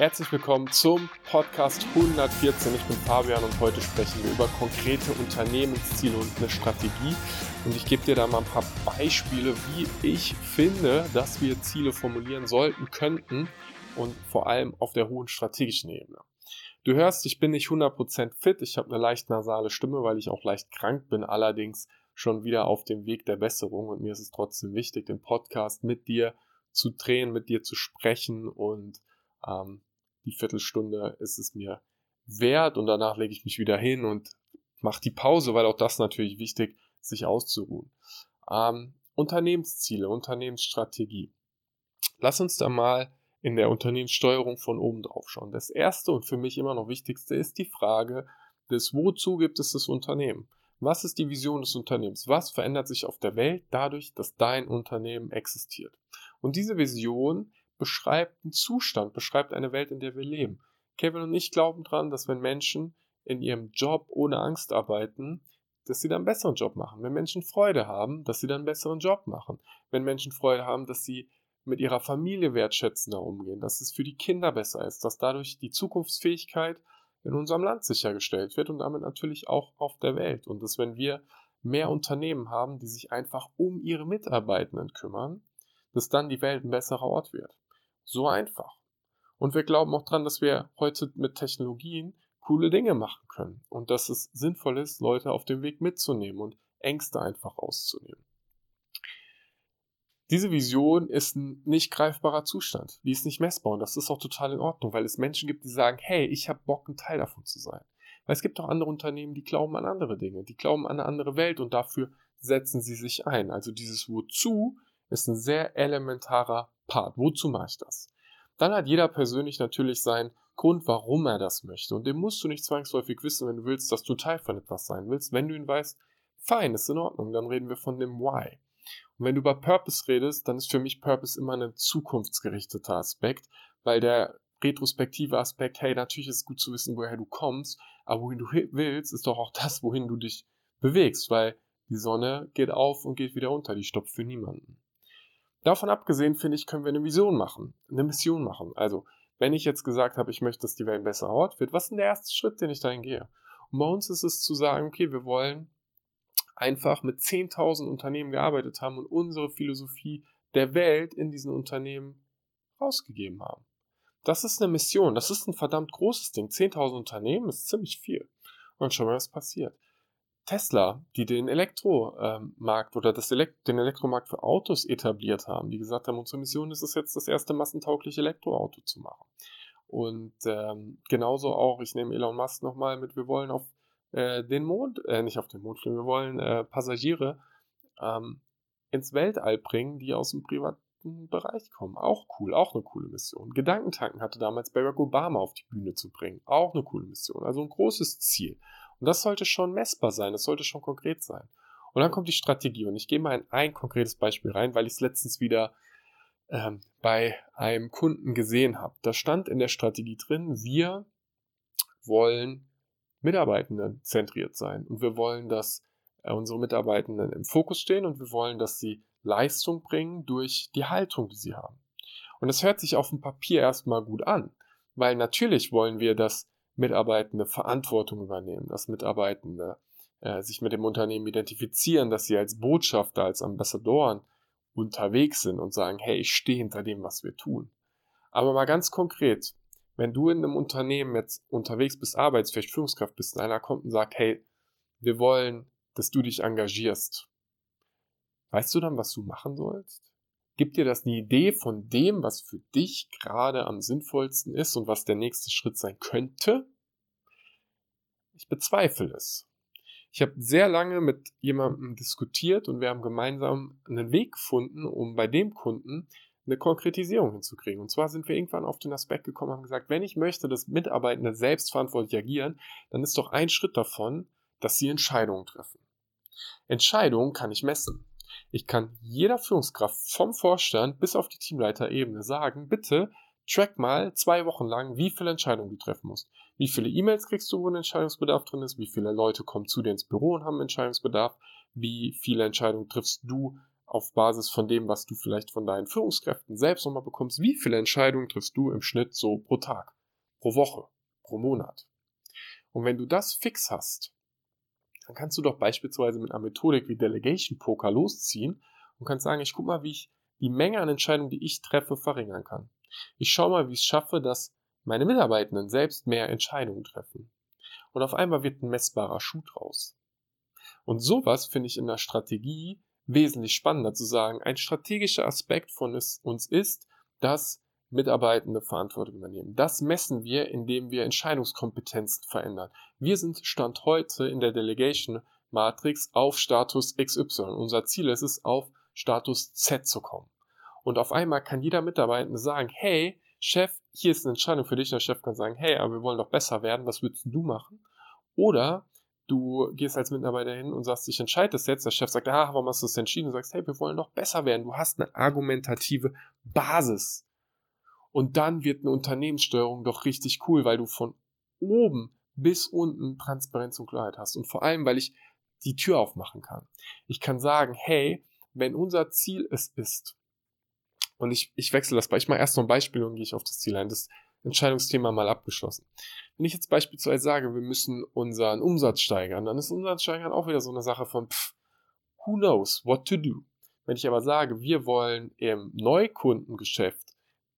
Herzlich willkommen zum Podcast 114. Ich bin Fabian und heute sprechen wir über konkrete Unternehmensziele und eine Strategie. Und ich gebe dir da mal ein paar Beispiele, wie ich finde, dass wir Ziele formulieren sollten, könnten und vor allem auf der hohen strategischen Ebene. Du hörst, ich bin nicht 100% fit, ich habe eine leicht nasale Stimme, weil ich auch leicht krank bin, allerdings schon wieder auf dem Weg der Besserung und mir ist es trotzdem wichtig, den Podcast mit dir zu drehen, mit dir zu sprechen und ähm, die Viertelstunde ist es mir wert und danach lege ich mich wieder hin und mache die Pause, weil auch das natürlich wichtig, sich auszuruhen. Ähm, Unternehmensziele, Unternehmensstrategie. Lass uns da mal in der Unternehmenssteuerung von oben drauf schauen. Das erste und für mich immer noch wichtigste ist die Frage des Wozu gibt es das Unternehmen? Was ist die Vision des Unternehmens? Was verändert sich auf der Welt dadurch, dass dein Unternehmen existiert? Und diese Vision beschreibt einen Zustand, beschreibt eine Welt, in der wir leben. Kevin und ich glauben dran, dass wenn Menschen in ihrem Job ohne Angst arbeiten, dass sie dann einen besseren Job machen. Wenn Menschen Freude haben, dass sie dann einen besseren Job machen. Wenn Menschen Freude haben, dass sie mit ihrer Familie wertschätzender umgehen, dass es für die Kinder besser ist, dass dadurch die Zukunftsfähigkeit in unserem Land sichergestellt wird und damit natürlich auch auf der Welt. Und dass wenn wir mehr Unternehmen haben, die sich einfach um ihre Mitarbeitenden kümmern, dass dann die Welt ein besserer Ort wird. So einfach. Und wir glauben auch dran, dass wir heute mit Technologien coole Dinge machen können und dass es sinnvoll ist, Leute auf dem Weg mitzunehmen und Ängste einfach auszunehmen. Diese Vision ist ein nicht greifbarer Zustand. Die ist nicht messbar und das ist auch total in Ordnung, weil es Menschen gibt, die sagen, hey, ich habe Bock, ein Teil davon zu sein. Weil es gibt auch andere Unternehmen, die glauben an andere Dinge, die glauben an eine andere Welt und dafür setzen sie sich ein. Also dieses Wozu ist ein sehr elementarer Part. Wozu mache ich das? Dann hat jeder persönlich natürlich seinen Grund, warum er das möchte. Und den musst du nicht zwangsläufig wissen, wenn du willst, dass du Teil von etwas sein willst. Wenn du ihn weißt, fein, ist in Ordnung. Dann reden wir von dem Why. Und wenn du über Purpose redest, dann ist für mich Purpose immer ein zukunftsgerichteter Aspekt, weil der retrospektive Aspekt, hey, natürlich ist es gut zu wissen, woher du kommst, aber wohin du willst, ist doch auch das, wohin du dich bewegst, weil die Sonne geht auf und geht wieder unter, die stoppt für niemanden. Davon abgesehen, finde ich, können wir eine Vision machen, eine Mission machen. Also, wenn ich jetzt gesagt habe, ich möchte, dass die Welt ein besserer Ort wird, was ist denn der erste Schritt, den ich dahin gehe? Und bei uns ist es zu sagen, okay, wir wollen einfach mit 10.000 Unternehmen gearbeitet haben und unsere Philosophie der Welt in diesen Unternehmen rausgegeben haben. Das ist eine Mission, das ist ein verdammt großes Ding. 10.000 Unternehmen ist ziemlich viel. Und schon mal was passiert. Tesla, die den Elektromarkt oder das Elekt den Elektromarkt für Autos etabliert haben, die gesagt haben, unsere Mission ist es jetzt, das erste massentaugliche Elektroauto zu machen. Und ähm, genauso auch, ich nehme Elon Musk nochmal mit, wir wollen auf äh, den Mond, äh, nicht auf den Mond fliegen, wir wollen äh, Passagiere ähm, ins Weltall bringen, die aus dem privaten Bereich kommen. Auch cool, auch eine coole Mission. Gedankentanken hatte damals Barack Obama auf die Bühne zu bringen. Auch eine coole Mission. Also ein großes Ziel. Und das sollte schon messbar sein, das sollte schon konkret sein. Und dann kommt die Strategie. Und ich gehe mal in ein konkretes Beispiel rein, weil ich es letztens wieder ähm, bei einem Kunden gesehen habe. Da stand in der Strategie drin, wir wollen Mitarbeitenden zentriert sein. Und wir wollen, dass äh, unsere Mitarbeitenden im Fokus stehen und wir wollen, dass sie Leistung bringen durch die Haltung, die sie haben. Und das hört sich auf dem Papier erstmal gut an, weil natürlich wollen wir, dass Mitarbeitende Verantwortung übernehmen, dass Mitarbeitende äh, sich mit dem Unternehmen identifizieren, dass sie als Botschafter, als Ambassadoren unterwegs sind und sagen, hey, ich stehe hinter dem, was wir tun. Aber mal ganz konkret, wenn du in einem Unternehmen jetzt unterwegs bist, arbeitsfähig, Führungskraft bist, und einer kommt und sagt, hey, wir wollen, dass du dich engagierst. Weißt du dann, was du machen sollst? Gibt dir das eine Idee von dem, was für dich gerade am sinnvollsten ist und was der nächste Schritt sein könnte? Ich bezweifle es. Ich habe sehr lange mit jemandem diskutiert und wir haben gemeinsam einen Weg gefunden, um bei dem Kunden eine Konkretisierung hinzukriegen. Und zwar sind wir irgendwann auf den Aspekt gekommen und haben gesagt, wenn ich möchte, dass Mitarbeitende selbstverantwortlich agieren, dann ist doch ein Schritt davon, dass sie Entscheidungen treffen. Entscheidungen kann ich messen. Ich kann jeder Führungskraft vom Vorstand bis auf die Teamleiterebene sagen, bitte track mal zwei Wochen lang, wie viele Entscheidungen du treffen musst. Wie viele E-Mails kriegst du, wo ein Entscheidungsbedarf drin ist, wie viele Leute kommen zu dir ins Büro und haben Entscheidungsbedarf, wie viele Entscheidungen triffst du auf Basis von dem, was du vielleicht von deinen Führungskräften selbst nochmal bekommst, wie viele Entscheidungen triffst du im Schnitt so pro Tag, pro Woche, pro Monat. Und wenn du das fix hast, dann kannst du doch beispielsweise mit einer Methodik wie Delegation Poker losziehen und kannst sagen, ich guck mal, wie ich die Menge an Entscheidungen, die ich treffe, verringern kann. Ich schaue mal, wie ich es schaffe, dass meine Mitarbeitenden selbst mehr Entscheidungen treffen. Und auf einmal wird ein messbarer Schuh draus. Und sowas finde ich in der Strategie wesentlich spannender zu sagen. Ein strategischer Aspekt von uns ist, dass Mitarbeitende Verantwortung übernehmen. Das messen wir, indem wir Entscheidungskompetenzen verändern. Wir sind Stand heute in der Delegation Matrix auf Status XY. Unser Ziel ist es, auf Status Z zu kommen. Und auf einmal kann jeder Mitarbeitende sagen, hey, Chef, hier ist eine Entscheidung für dich. Der Chef kann sagen, hey, aber wir wollen doch besser werden, was würdest du machen? Oder du gehst als Mitarbeiter hin und sagst, ich entscheide das jetzt. Der Chef sagt, ah, warum hast du das entschieden? Du sagst, hey, wir wollen doch besser werden. Du hast eine argumentative Basis. Und dann wird eine Unternehmenssteuerung doch richtig cool, weil du von oben bis unten Transparenz und Klarheit hast. Und vor allem, weil ich die Tür aufmachen kann. Ich kann sagen, hey, wenn unser Ziel es ist, und ich, ich wechsle das ich mache erst noch ein Beispiel und gehe ich auf das Ziel ein. Das Entscheidungsthema mal abgeschlossen. Wenn ich jetzt beispielsweise sage, wir müssen unseren Umsatz steigern, dann ist Umsatz steigern auch wieder so eine Sache von, pff, who knows what to do. Wenn ich aber sage, wir wollen im Neukundengeschäft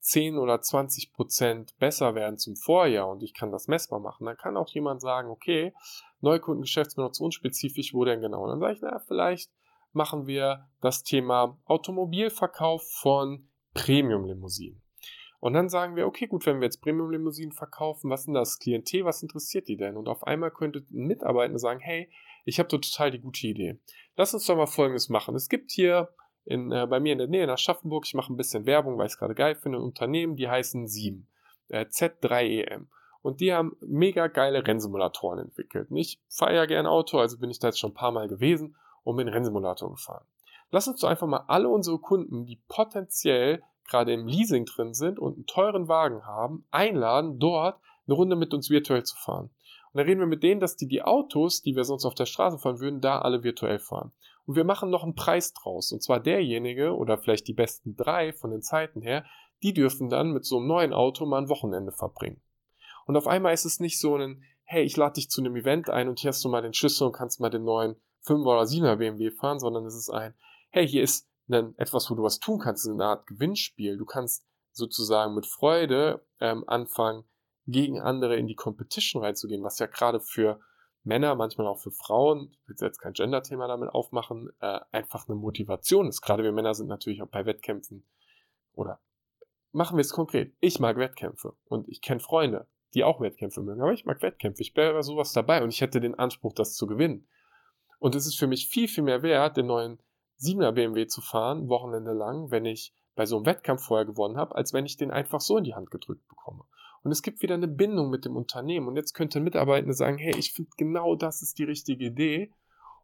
10 oder 20 Prozent besser werden zum Vorjahr und ich kann das messbar machen, dann kann auch jemand sagen, okay, Neukundengeschäft ist unspezifisch, wo denn genau? Und dann sage ich, naja, vielleicht machen wir das Thema Automobilverkauf von Premium-Limousinen. Und dann sagen wir, okay, gut, wenn wir jetzt Premium-Limousinen verkaufen, was denn das Klientel, was interessiert die denn? Und auf einmal könnte ein Mitarbeiter sagen, hey, ich habe total die gute Idee. Lass uns doch mal Folgendes machen. Es gibt hier in, äh, bei mir in der Nähe in Aschaffenburg, ich mache ein bisschen Werbung, weil ich es gerade geil finde, ein Unternehmen, die heißen Sieben, äh, Z3EM. Und die haben mega geile Rennsimulatoren entwickelt. Und ich fahre ja gerne Auto, also bin ich da jetzt schon ein paar Mal gewesen und bin Rennsimulator gefahren. Lass uns doch einfach mal alle unsere Kunden, die potenziell gerade im Leasing drin sind und einen teuren Wagen haben, einladen, dort eine Runde mit uns virtuell zu fahren. Und dann reden wir mit denen, dass die die Autos, die wir sonst auf der Straße fahren würden, da alle virtuell fahren. Und wir machen noch einen Preis draus. Und zwar derjenige oder vielleicht die besten drei von den Zeiten her, die dürfen dann mit so einem neuen Auto mal ein Wochenende verbringen. Und auf einmal ist es nicht so ein, hey, ich lade dich zu einem Event ein und hier hast du mal den Schlüssel und kannst mal den neuen 5 oder 7er BMW fahren, sondern es ist ein, hey, hier ist ein, etwas, wo du was tun kannst, eine Art Gewinnspiel. Du kannst sozusagen mit Freude ähm, anfangen, gegen andere in die Competition reinzugehen, was ja gerade für Männer, manchmal auch für Frauen, ich will jetzt kein Gender-Thema damit aufmachen, äh, einfach eine Motivation ist. Gerade wir Männer sind natürlich auch bei Wettkämpfen oder machen wir es konkret. Ich mag Wettkämpfe und ich kenne Freunde, die auch Wettkämpfe mögen, aber ich mag Wettkämpfe. Ich wäre sowas dabei und ich hätte den Anspruch, das zu gewinnen. Und es ist für mich viel, viel mehr wert, den neuen 7er BMW zu fahren, Wochenende lang, wenn ich bei so einem Wettkampf vorher gewonnen habe, als wenn ich den einfach so in die Hand gedrückt bekomme. Und es gibt wieder eine Bindung mit dem Unternehmen. Und jetzt könnte ein Mitarbeiter sagen, hey, ich finde genau das ist die richtige Idee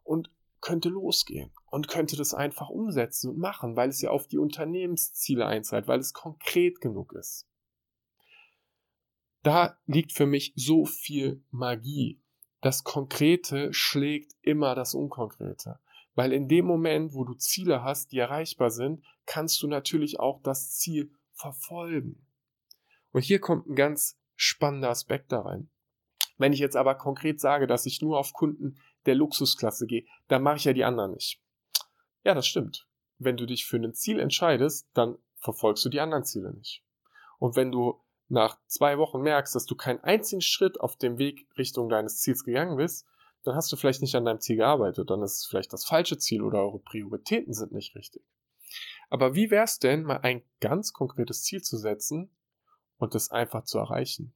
und könnte losgehen und könnte das einfach umsetzen und machen, weil es ja auf die Unternehmensziele einzahlt, weil es konkret genug ist. Da liegt für mich so viel Magie. Das Konkrete schlägt immer das Unkonkrete. Weil in dem Moment, wo du Ziele hast, die erreichbar sind, kannst du natürlich auch das Ziel verfolgen. Und hier kommt ein ganz spannender Aspekt da rein. Wenn ich jetzt aber konkret sage, dass ich nur auf Kunden der Luxusklasse gehe, dann mache ich ja die anderen nicht. Ja, das stimmt. Wenn du dich für ein Ziel entscheidest, dann verfolgst du die anderen Ziele nicht. Und wenn du nach zwei Wochen merkst, dass du keinen einzigen Schritt auf dem Weg Richtung deines Ziels gegangen bist, dann hast du vielleicht nicht an deinem Ziel gearbeitet, dann ist es vielleicht das falsche Ziel oder eure Prioritäten sind nicht richtig. Aber wie wäre es denn, mal ein ganz konkretes Ziel zu setzen und es einfach zu erreichen?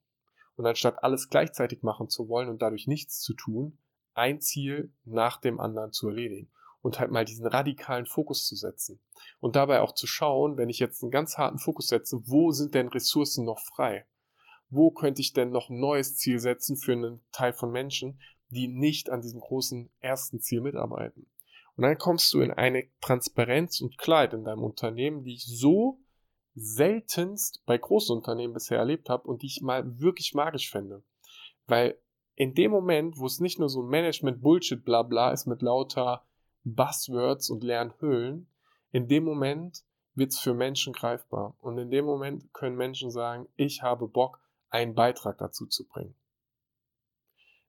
Und anstatt alles gleichzeitig machen zu wollen und dadurch nichts zu tun, ein Ziel nach dem anderen zu erledigen und halt mal diesen radikalen Fokus zu setzen. Und dabei auch zu schauen, wenn ich jetzt einen ganz harten Fokus setze, wo sind denn Ressourcen noch frei? Wo könnte ich denn noch ein neues Ziel setzen für einen Teil von Menschen, die nicht an diesem großen ersten Ziel mitarbeiten. Und dann kommst du in eine Transparenz und Klarheit in deinem Unternehmen, die ich so seltenst bei großen Unternehmen bisher erlebt habe und die ich mal wirklich magisch fände. Weil in dem Moment, wo es nicht nur so Management-Bullshit-Blabla ist mit lauter Buzzwords und leeren Hüllen, in dem Moment wird es für Menschen greifbar. Und in dem Moment können Menschen sagen, ich habe Bock, einen Beitrag dazu zu bringen.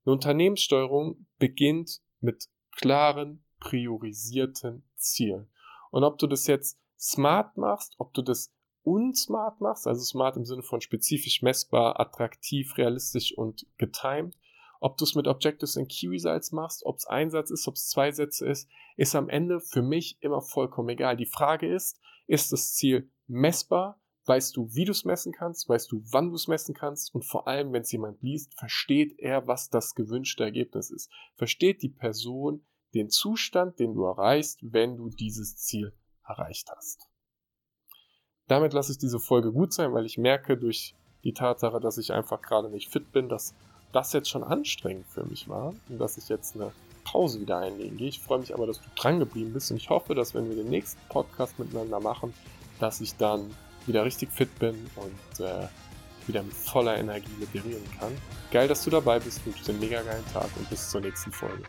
Eine Unternehmenssteuerung beginnt mit klaren, priorisierten Zielen. Und ob du das jetzt smart machst, ob du das unsmart machst, also smart im Sinne von spezifisch messbar, attraktiv, realistisch und getimed, ob du es mit Objectives and Key Results machst, ob es ein Satz ist, ob es zwei Sätze ist, ist am Ende für mich immer vollkommen egal. Die Frage ist, ist das Ziel messbar? Weißt du, wie du es messen kannst? Weißt du, wann du es messen kannst? Und vor allem, wenn es jemand liest, versteht er, was das gewünschte Ergebnis ist. Versteht die Person den Zustand, den du erreichst, wenn du dieses Ziel erreicht hast. Damit lasse ich diese Folge gut sein, weil ich merke durch die Tatsache, dass ich einfach gerade nicht fit bin, dass das jetzt schon anstrengend für mich war und dass ich jetzt eine Pause wieder einlegen gehe. Ich freue mich aber, dass du dran geblieben bist und ich hoffe, dass wenn wir den nächsten Podcast miteinander machen, dass ich dann wieder richtig fit bin und äh, wieder mit voller Energie reden kann. Geil, dass du dabei bist, wünsche dir einen mega geilen Tag und bis zur nächsten Folge.